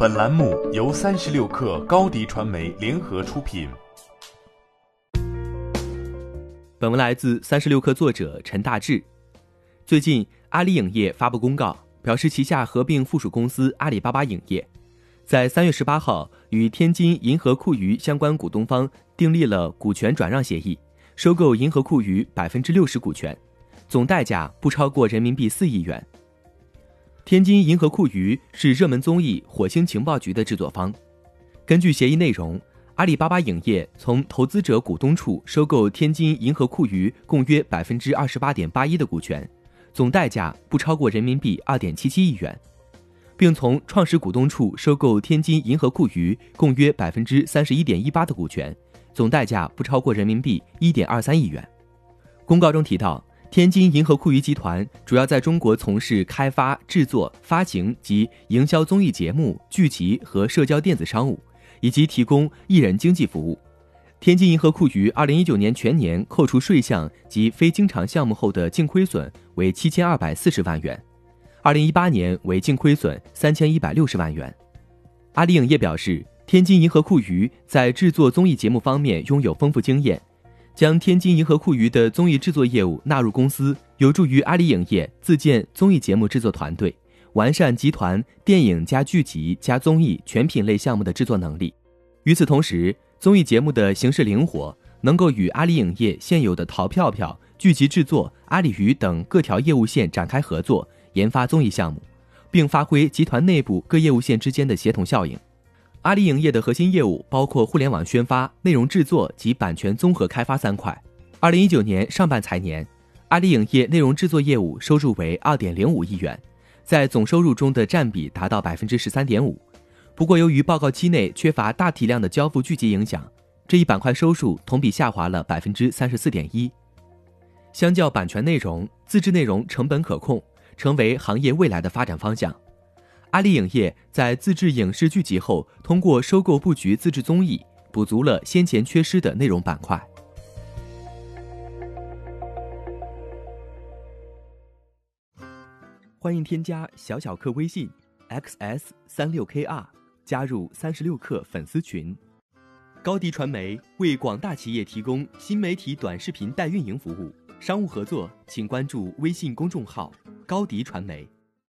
本栏目由三十六氪高低传媒联合出品。本文来自三十六氪作者陈大志。最近，阿里影业发布公告，表示旗下合并附属公司阿里巴巴影业，在三月十八号与天津银河库娱相关股东方订立了股权转让协议，收购银河库娱百分之六十股权，总代价不超过人民币四亿元。天津银河库娱是热门综艺《火星情报局》的制作方。根据协议内容，阿里巴巴影业从投资者股东处收购天津银河库娱共约百分之二十八点八一的股权，总代价不超过人民币二点七七亿元，并从创始股东处收购天津银河库娱共约百分之三十一点一八的股权，总代价不超过人民币一点二三亿元。公告中提到。天津银河酷娱集团主要在中国从事开发、制作、发行及营销综艺节目、剧集和社交电子商务，以及提供艺人经纪服务。天津银河酷娱二零一九年全年扣除税项及非经常项目后的净亏损为七千二百四十万元，二零一八年为净亏损三千一百六十万元。阿里影业表示，天津银河酷娱在制作综艺节目方面拥有丰富经验。将天津银河库娱的综艺制作业务纳入公司，有助于阿里影业自建综艺节目制作团队，完善集团电影加剧集加综艺全品类项目的制作能力。与此同时，综艺节目的形式灵活，能够与阿里影业现有的淘票票、剧集制作、阿里鱼等各条业务线展开合作，研发综艺项目，并发挥集团内部各业务线之间的协同效应。阿里影业的核心业务包括互联网宣发、内容制作及版权综合开发三块。二零一九年上半财年，阿里影业内容制作业务收入为二点零五亿元，在总收入中的占比达到百分之十三点五。不过，由于报告期内缺乏大体量的交付剧集影响，这一板块收入同比下滑了百分之三十四点一。相较版权内容，自制内容成本可控，成为行业未来的发展方向。阿里影业在自制影视剧集后，通过收购布局自制综艺，补足了先前缺失的内容板块。欢迎添加小小客微信 xs 三六 kr，加入三十六氪粉丝群。高迪传媒为广大企业提供新媒体短视频代运营服务，商务合作请关注微信公众号高迪传媒。